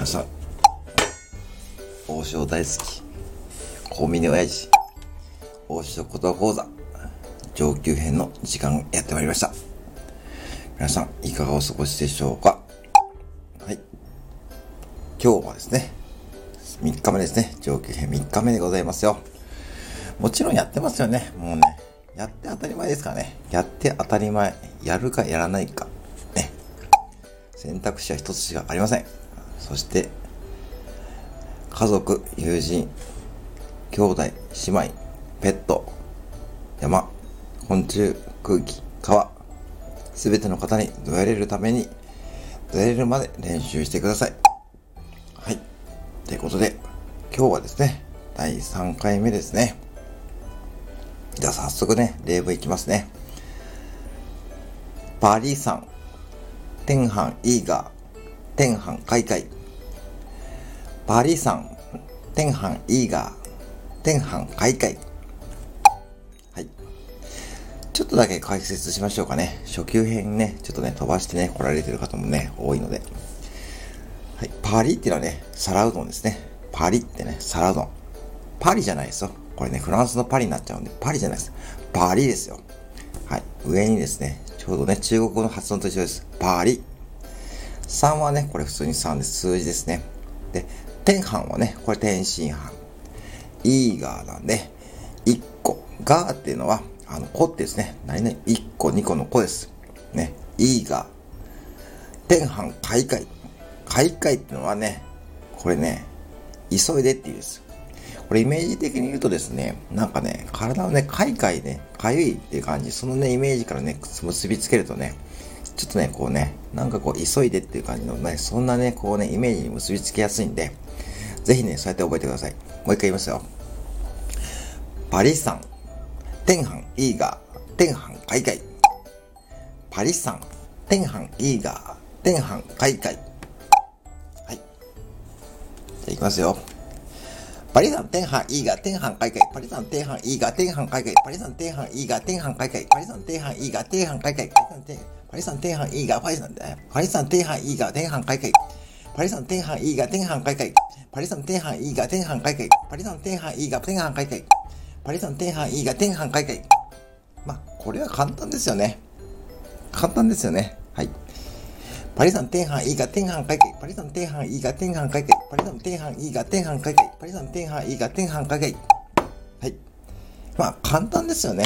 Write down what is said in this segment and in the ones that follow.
皆さん、王将大好き、コンビニ親父、王将言葉講座、上級編の時間やってまいりました。皆さん、いかがお過ごしでしょうか？はい。今日はですね、3日目ですね。上級編3日目でございますよ。もちろんやってますよね。もうね、やって当たり前ですからね。やって当たり前。やるかやらないか。ね。選択肢は一つしかありません。そして、家族、友人、兄弟、姉妹、ペット、山、昆虫、空気、川、すべての方にどやれるために、どやれるまで練習してください。はい。ということで、今日はですね、第3回目ですね。じゃあ早速ね、例文いきますね。パリさん、天飯イーガー、天飯開会。パリさん、天飯イーガー、天飯開会。はい。ちょっとだけ解説しましょうかね。初級編ね、ちょっとね、飛ばしてね、来られてる方もね、多いので。はい。パリっていうのはね、皿うどんですね。パリってね、皿うどん。パリじゃないですよ。これね、フランスのパリになっちゃうんで、パリじゃないです。パリですよ。はい。上にですね、ちょうどね、中国語の発音と一緒です。パリ。3はね、これ普通に3で。数字ですね。で、天半はね、これ天津飯。イーガーなんで、1個。ガーっていうのは、あの、子ってですね。何々、1個、2個の子です。ね。イーガー。天半開会。開会っていうのはね、これね、急いでっていうです。これイメージ的に言うとですね、なんかね、体をね、かいかいね、かゆいっていう感じ、そのね、イメージからね、結びつけるとね、ちょっとね、こうね、なんかこう、急いでっていう感じのね、そんなね、こうね、イメージに結びつけやすいんで、ぜひね、そうやって覚えてください。もう一回言いますよ。パリさん、天飯イーガー、天飯海外。パリさん、天飯イーガー、天飯海外。はい。じゃあ、いきますよ。パリ山天飯イーガ天飯開会。パリ山天飯イーガ天飯開会。パリ山天飯イーガ天飯開会。パリ山天飯イーガ天飯開会。パリ山天飯イーガパリ山パリ山天飯イーガ天飯開会。パリ山天飯イーガ天飯開会。パリ山天飯イーガ天飯開会。パリ山天飯イーガ天飯開会。パリ山天飯イーガ天飯開会。まあ、これは簡単ですよね。簡単ですよね。はい。パリ山天飯イーガ天飯開会。パリ山天飯イーガ天飯開会。パリ山天飯イーガ天飯開会。パリ山天飯イーガ天飯開会。はい。まあ、簡単ですよね。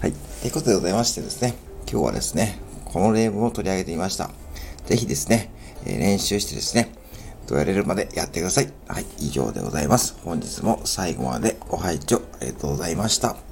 はい。ということでございましてですね、今日はですね、この例文を取り上げてみました。ぜひですね、えー、練習してですね、どうやれるまでやってください。はい。以上でございます。本日も最後までご拝聴ありがとうございました。